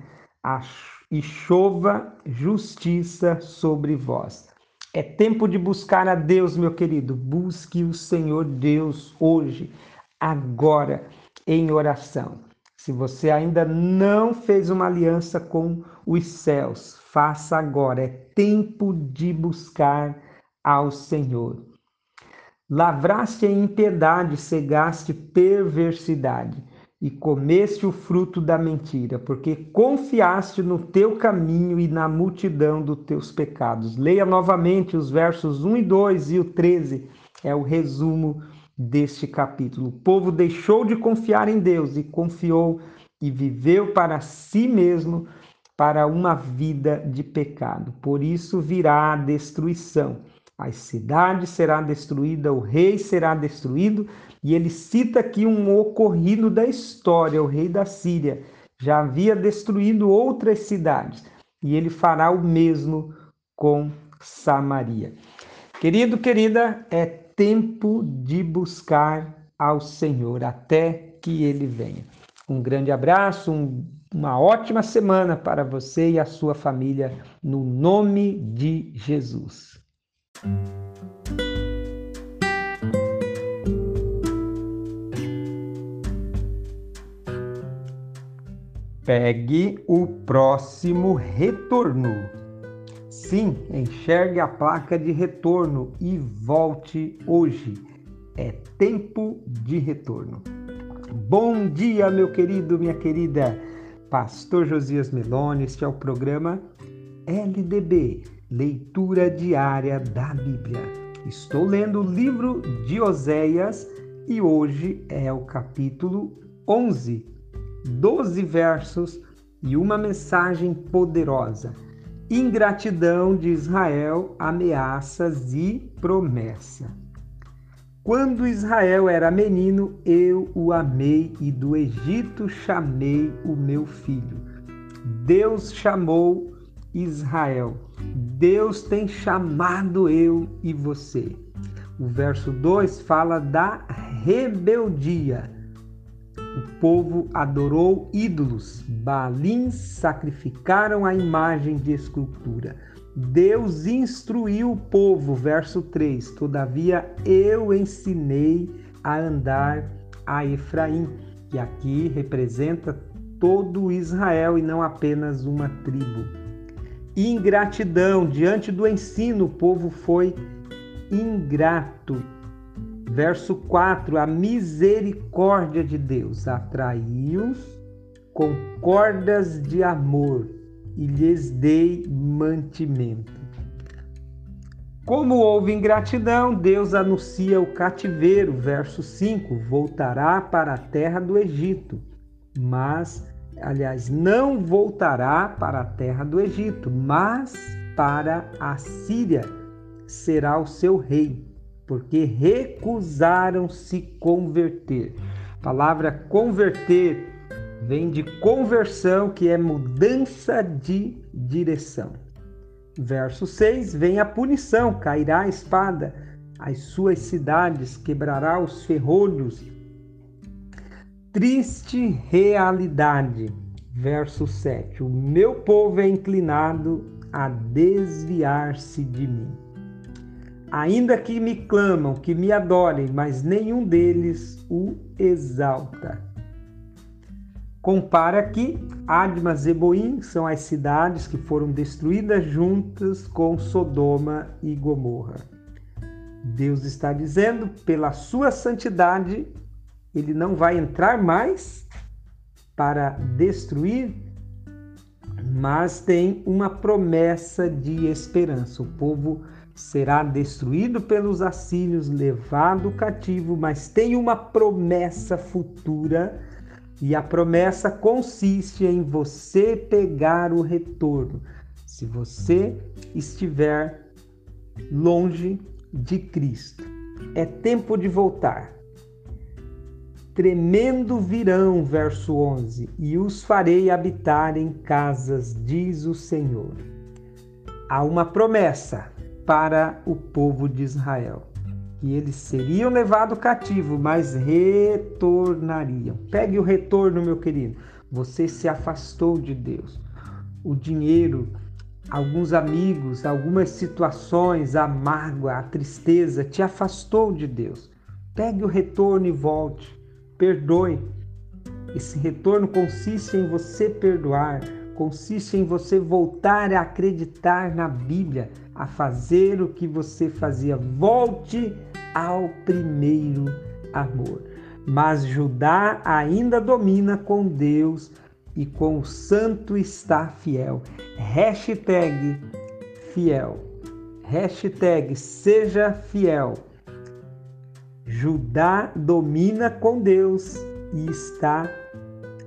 e chova justiça sobre vós. É tempo de buscar a Deus, meu querido. Busque o Senhor Deus hoje, agora, em oração. Se você ainda não fez uma aliança com os céus, faça agora. É tempo de buscar ao Senhor. Lavraste em impiedade, cegaste perversidade e comeste o fruto da mentira, porque confiaste no teu caminho e na multidão dos teus pecados. Leia novamente os versos 1 e 2 e o 13 é o resumo deste capítulo. O povo deixou de confiar em Deus e confiou e viveu para si mesmo para uma vida de pecado. Por isso virá a destruição. A cidade será destruída, o rei será destruído, e ele cita aqui um ocorrido da história, o rei da Síria já havia destruído outras cidades, e ele fará o mesmo com Samaria. Querido, querida, é tempo de buscar ao Senhor até que ele venha. Um grande abraço, um, uma ótima semana para você e a sua família, no nome de Jesus. Pegue o próximo retorno. Sim, enxergue a placa de retorno e volte hoje. É tempo de retorno. Bom dia, meu querido, minha querida. Pastor Josias Meloni, este é o programa LDB, Leitura Diária da Bíblia. Estou lendo o livro de Oséias e hoje é o capítulo 11, 12 versos e uma mensagem poderosa ingratidão de Israel, ameaças e promessa. Quando Israel era menino, eu o amei e do Egito chamei o meu filho. Deus chamou Israel. Deus tem chamado eu e você. O verso 2 fala da rebeldia o povo adorou ídolos, Baalins sacrificaram a imagem de escultura. Deus instruiu o povo, verso 3: Todavia eu ensinei a andar a Efraim, que aqui representa todo Israel e não apenas uma tribo. Ingratidão, diante do ensino, o povo foi ingrato. Verso 4: A misericórdia de Deus atraiu-os com cordas de amor e lhes dei mantimento. Como houve ingratidão, Deus anuncia o cativeiro, verso 5: voltará para a terra do Egito, mas, aliás, não voltará para a terra do Egito, mas para a Síria será o seu rei, porque recusaram se converter. A palavra converter vem de conversão, que é mudança de direção. Verso 6: Vem a punição, cairá a espada, as suas cidades quebrará os ferrolhos. Triste realidade. Verso 7: O meu povo é inclinado a desviar-se de mim. Ainda que me clamam, que me adorem, mas nenhum deles o exalta. Compara aqui, Adma e Boim são as cidades que foram destruídas juntas com Sodoma e Gomorra. Deus está dizendo, pela sua santidade, ele não vai entrar mais para destruir, mas tem uma promessa de esperança. O povo será destruído pelos assírios, levado cativo, mas tem uma promessa futura e a promessa consiste em você pegar o retorno. Se você estiver longe de Cristo, é tempo de voltar. Tremendo virão, verso 11, e os farei habitar em casas, diz o Senhor. Há uma promessa para o povo de Israel que eles seriam levados cativo, mas retornariam. Pegue o retorno, meu querido. Você se afastou de Deus. O dinheiro, alguns amigos, algumas situações, a mágoa, a tristeza te afastou de Deus. Pegue o retorno e volte. Perdoe. Esse retorno consiste em você perdoar, consiste em você voltar a acreditar na Bíblia, a fazer o que você fazia. Volte ao primeiro amor. Mas Judá ainda domina com Deus e com o santo está fiel. Hashtag fiel. Hashtag seja fiel. Judá domina com Deus e está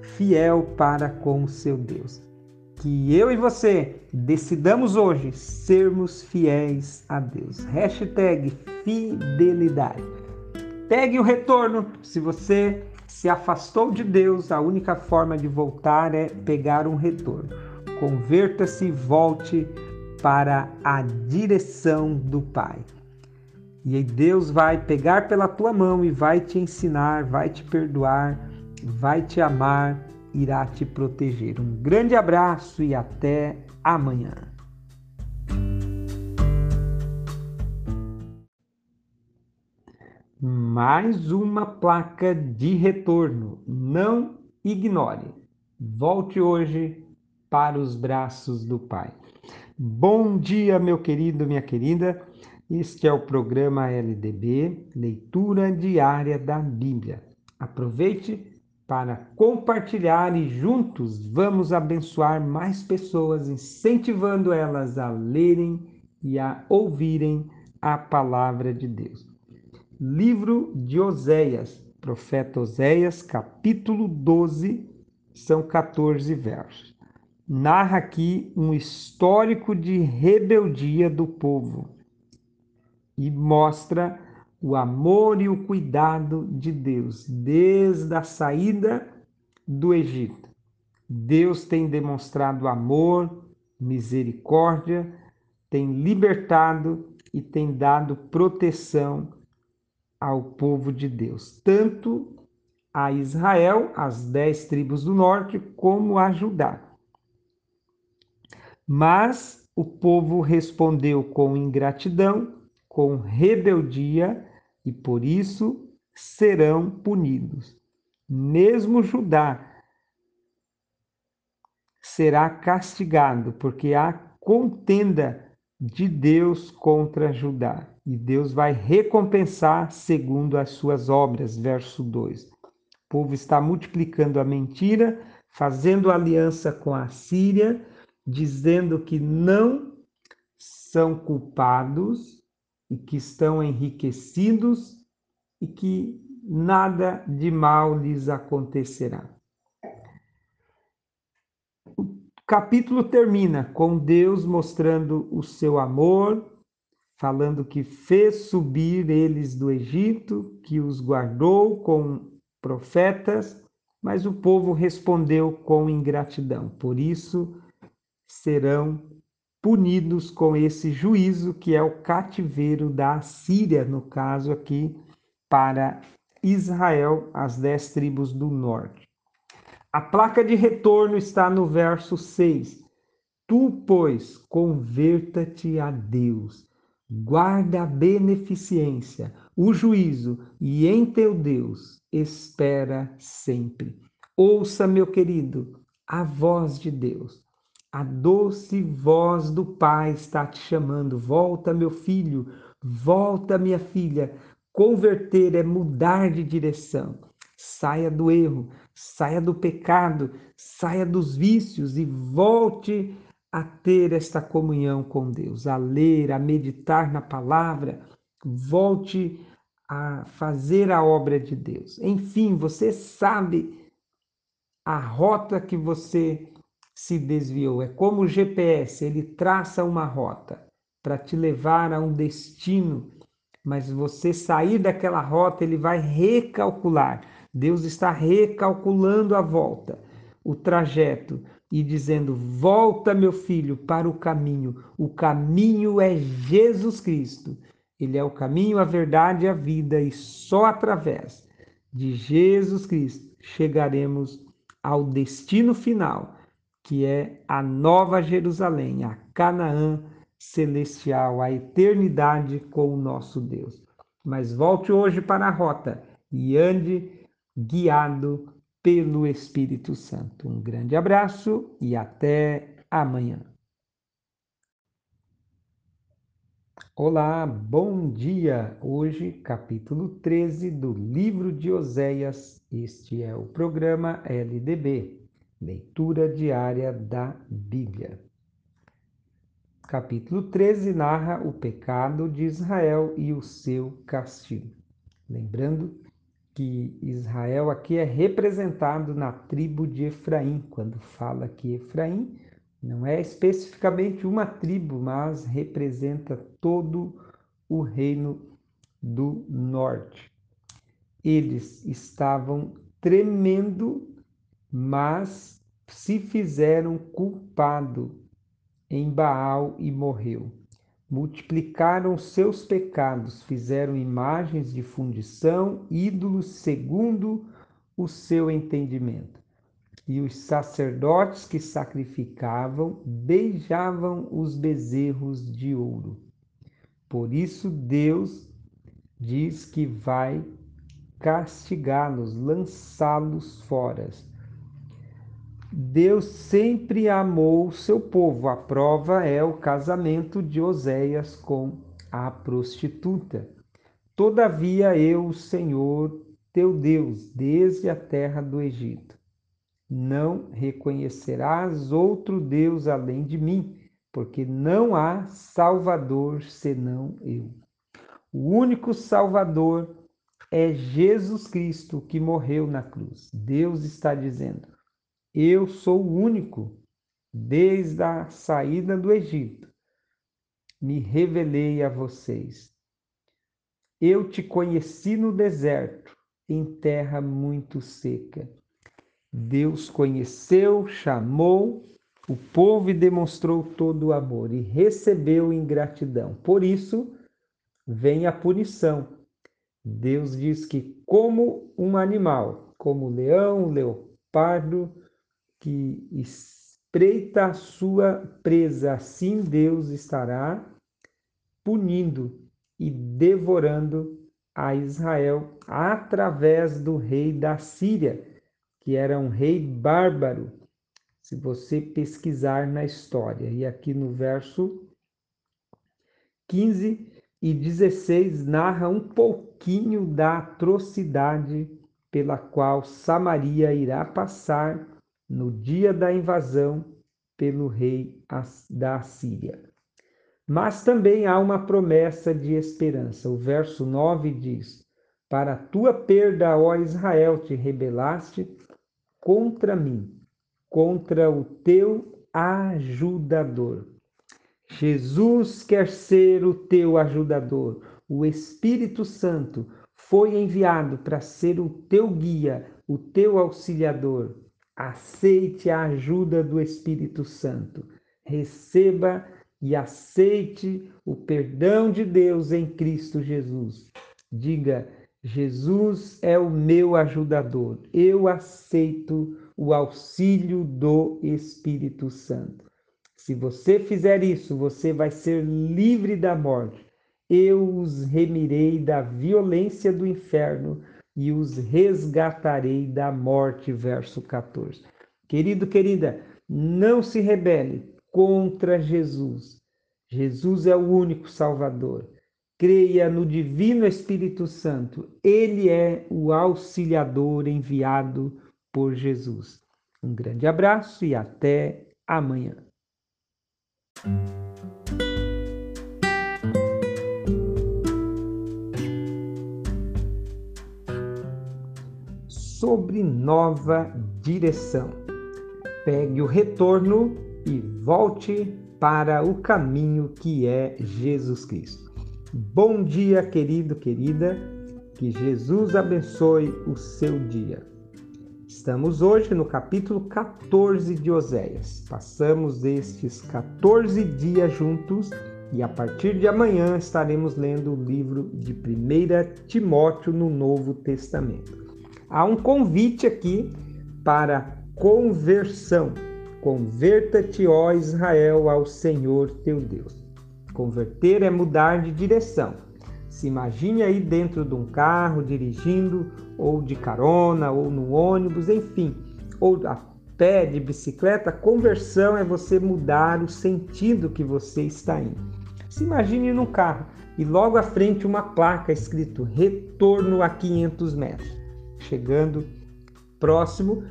fiel para com o seu Deus que eu e você decidamos hoje sermos fiéis a Deus. Hashtag fidelidade. Pegue o retorno. Se você se afastou de Deus, a única forma de voltar é pegar um retorno. Converta-se e volte para a direção do Pai. E aí Deus vai pegar pela tua mão e vai te ensinar, vai te perdoar, vai te amar irá te proteger. Um grande abraço e até amanhã. Mais uma placa de retorno. Não ignore. Volte hoje para os braços do Pai. Bom dia, meu querido, minha querida. Este é o programa LDB, Leitura Diária da Bíblia. Aproveite para compartilhar e juntos vamos abençoar mais pessoas, incentivando elas a lerem e a ouvirem a palavra de Deus. Livro de Oséias, profeta Oséias, capítulo 12, são 14 versos. Narra aqui um histórico de rebeldia do povo e mostra o amor e o cuidado de Deus desde a saída do Egito. Deus tem demonstrado amor, misericórdia, tem libertado e tem dado proteção ao povo de Deus, tanto a Israel, as dez tribos do norte, como a Judá. Mas o povo respondeu com ingratidão com rebeldia e por isso serão punidos. Mesmo Judá será castigado, porque há contenda de Deus contra Judá. E Deus vai recompensar segundo as suas obras. Verso 2. O povo está multiplicando a mentira, fazendo aliança com a Síria, dizendo que não são culpados e que estão enriquecidos e que nada de mal lhes acontecerá. O capítulo termina com Deus mostrando o seu amor, falando que fez subir eles do Egito, que os guardou com profetas, mas o povo respondeu com ingratidão. Por isso serão punidos com esse juízo que é o cativeiro da Síria, no caso aqui, para Israel, as dez tribos do norte. A placa de retorno está no verso 6. Tu, pois, converta-te a Deus, guarda a beneficência, o juízo, e em teu Deus espera sempre. Ouça, meu querido, a voz de Deus. A doce voz do Pai está te chamando. Volta, meu filho, volta, minha filha. Converter é mudar de direção. Saia do erro, saia do pecado, saia dos vícios e volte a ter esta comunhão com Deus, a ler, a meditar na palavra, volte a fazer a obra de Deus. Enfim, você sabe a rota que você se desviou. É como o GPS, ele traça uma rota para te levar a um destino mas você sair daquela rota, ele vai recalcular. Deus está recalculando a volta, o trajeto e dizendo: Volta, meu filho, para o caminho. O caminho é Jesus Cristo. Ele é o caminho, a verdade e a vida, e só através de Jesus Cristo chegaremos ao destino final, que é a Nova Jerusalém, a Canaã celestial, a eternidade com o nosso Deus. Mas volte hoje para a rota e ande guiado pelo Espírito Santo. Um grande abraço e até amanhã. Olá, bom dia! Hoje, capítulo 13 do livro de Oséias. Este é o programa LDB, leitura diária da Bíblia capítulo 13 narra o pecado de Israel e o seu castigo. Lembrando que Israel aqui é representado na tribo de Efraim, quando fala que Efraim não é especificamente uma tribo, mas representa todo o reino do norte. Eles estavam tremendo, mas se fizeram culpado em Baal e morreu. Multiplicaram seus pecados, fizeram imagens de fundição, ídolos segundo o seu entendimento. E os sacerdotes que sacrificavam beijavam os bezerros de ouro. Por isso Deus diz que vai castigá-los, lançá-los fora Deus sempre amou o seu povo. A prova é o casamento de Oséias com a prostituta. Todavia eu, Senhor, teu Deus, desde a terra do Egito. Não reconhecerás outro Deus além de mim, porque não há Salvador senão eu. O único Salvador é Jesus Cristo que morreu na cruz. Deus está dizendo: eu sou o único, desde a saída do Egito. Me revelei a vocês. Eu te conheci no deserto, em terra muito seca. Deus conheceu, chamou o povo e demonstrou todo o amor e recebeu ingratidão. Por isso vem a punição. Deus diz que, como um animal, como o leão, o leopardo, que espreita a sua presa, assim Deus estará punindo e devorando a Israel através do rei da Síria, que era um rei bárbaro, se você pesquisar na história. E aqui no verso 15 e 16 narra um pouquinho da atrocidade pela qual Samaria irá passar no dia da invasão pelo rei da Síria. Mas também há uma promessa de esperança. O verso 9 diz: Para tua perda, ó Israel, te rebelaste contra mim, contra o teu ajudador. Jesus quer ser o teu ajudador. O Espírito Santo foi enviado para ser o teu guia, o teu auxiliador. Aceite a ajuda do Espírito Santo. Receba e aceite o perdão de Deus em Cristo Jesus. Diga: Jesus é o meu ajudador. Eu aceito o auxílio do Espírito Santo. Se você fizer isso, você vai ser livre da morte. Eu os remirei da violência do inferno e os resgatarei da morte. Verso 14. Querido, querida, não se rebele contra Jesus. Jesus é o único Salvador. Creia no Divino Espírito Santo. Ele é o auxiliador enviado por Jesus. Um grande abraço e até amanhã. Sobre nova direção. Pegue o retorno e volte para o caminho que é Jesus Cristo. Bom dia, querido, querida. Que Jesus abençoe o seu dia. Estamos hoje no capítulo 14 de Oséias. Passamos estes 14 dias juntos e a partir de amanhã estaremos lendo o livro de 1 Timóteo no Novo Testamento. Há um convite aqui para conversão. Converta-te, ó Israel, ao Senhor teu Deus. Converter é mudar de direção. Se imagine aí dentro de um carro, dirigindo, ou de carona, ou no ônibus, enfim, ou a pé, de bicicleta. Conversão é você mudar o sentido que você está indo. Se imagine num carro e logo à frente uma placa escrito retorno a 500 metros. Chegando próximo,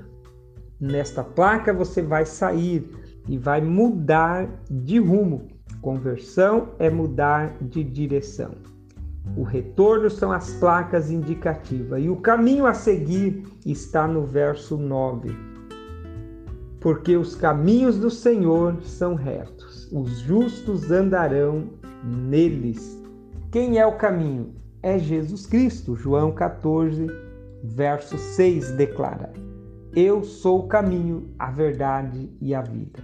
nesta placa você vai sair e vai mudar de rumo. Conversão é mudar de direção. O retorno são as placas indicativas e o caminho a seguir está no verso 9. Porque os caminhos do Senhor são retos, os justos andarão neles. Quem é o caminho? É Jesus Cristo. João 14, verso 6 declara: Eu sou o caminho, a verdade e a vida.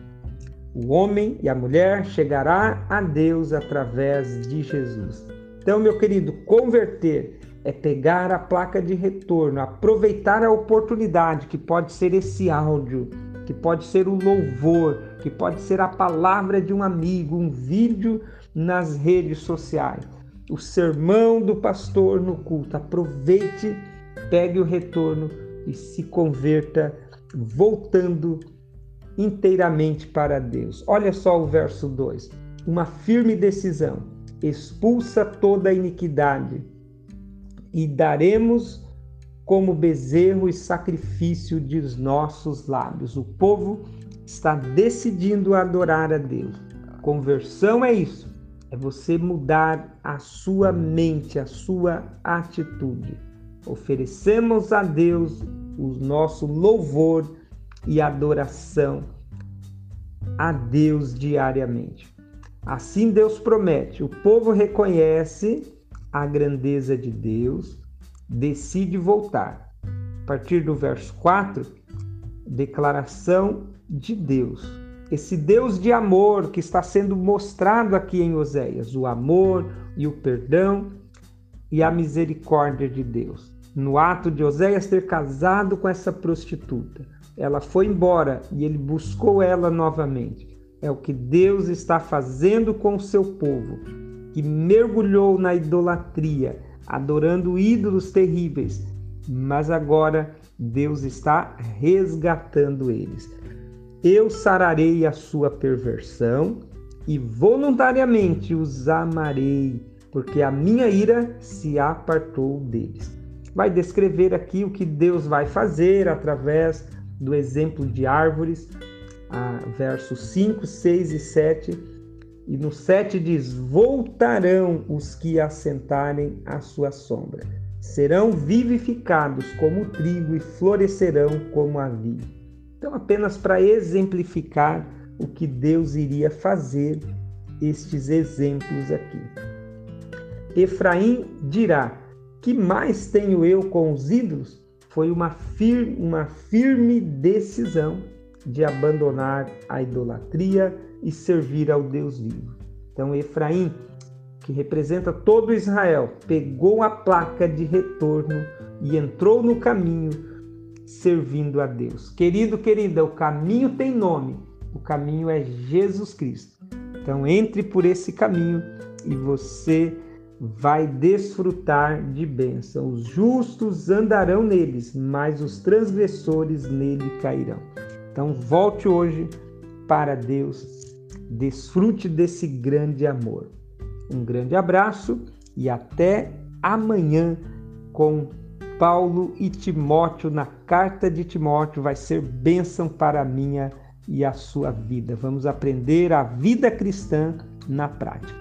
O homem e a mulher chegará a Deus através de Jesus. Então, meu querido, converter é pegar a placa de retorno, aproveitar a oportunidade que pode ser esse áudio, que pode ser o louvor, que pode ser a palavra de um amigo, um vídeo nas redes sociais, o sermão do pastor no culto. Aproveite, pegue o retorno e se converta voltando inteiramente para Deus. Olha só o verso 2. Uma firme decisão expulsa toda a iniquidade, e daremos como bezerro e sacrifício de nossos lábios. O povo está decidindo adorar a Deus. Conversão é isso, é você mudar a sua mente, a sua atitude. Oferecemos a Deus o nosso louvor e adoração a Deus diariamente. Assim Deus promete, o povo reconhece a grandeza de Deus, decide voltar. A partir do verso 4, declaração de Deus. Esse Deus de amor que está sendo mostrado aqui em Oséias, o amor e o perdão e a misericórdia de Deus. No ato de Oséias ter casado com essa prostituta, ela foi embora e ele buscou ela novamente é o que Deus está fazendo com o seu povo, que mergulhou na idolatria, adorando ídolos terríveis, mas agora Deus está resgatando eles. Eu sararei a sua perversão, e voluntariamente os amarei, porque a minha ira se apartou deles. Vai descrever aqui o que Deus vai fazer através do exemplo de árvores, versos 5, 6 e 7. E no 7 diz: Voltarão os que assentarem à sua sombra, serão vivificados como o trigo e florescerão como a vinha. Então, apenas para exemplificar o que Deus iria fazer, estes exemplos aqui. Efraim dirá: Que mais tenho eu com os ídolos? Foi uma, fir uma firme decisão de abandonar a idolatria e servir ao Deus vivo. Então, Efraim, que representa todo Israel, pegou a placa de retorno e entrou no caminho servindo a Deus. Querido, querida, o caminho tem nome. O caminho é Jesus Cristo. Então, entre por esse caminho e você vai desfrutar de bênção. Os justos andarão neles, mas os transgressores nele cairão. Então, volte hoje para Deus, desfrute desse grande amor. Um grande abraço e até amanhã com Paulo e Timóteo na carta de Timóteo. Vai ser bênção para a minha e a sua vida. Vamos aprender a vida cristã na prática.